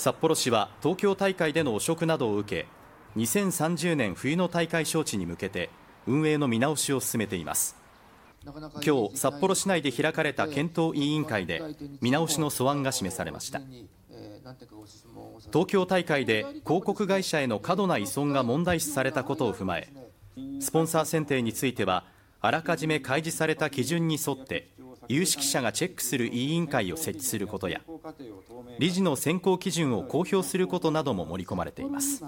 札幌市は東京大会での汚職などを受け2030年冬の大会招致に向けて運営の見直しを進めています。今日札幌市内で開かれた検討委員会で見直しの素案が示されました。東京大会で広告会社への過度な依存が問題視されたことを踏まえスポンサー選定についてはあらかじめ開示された基準に沿って有識者がチェックする委員会を設置することや理事の選考基準を公表することなども盛り込まれています。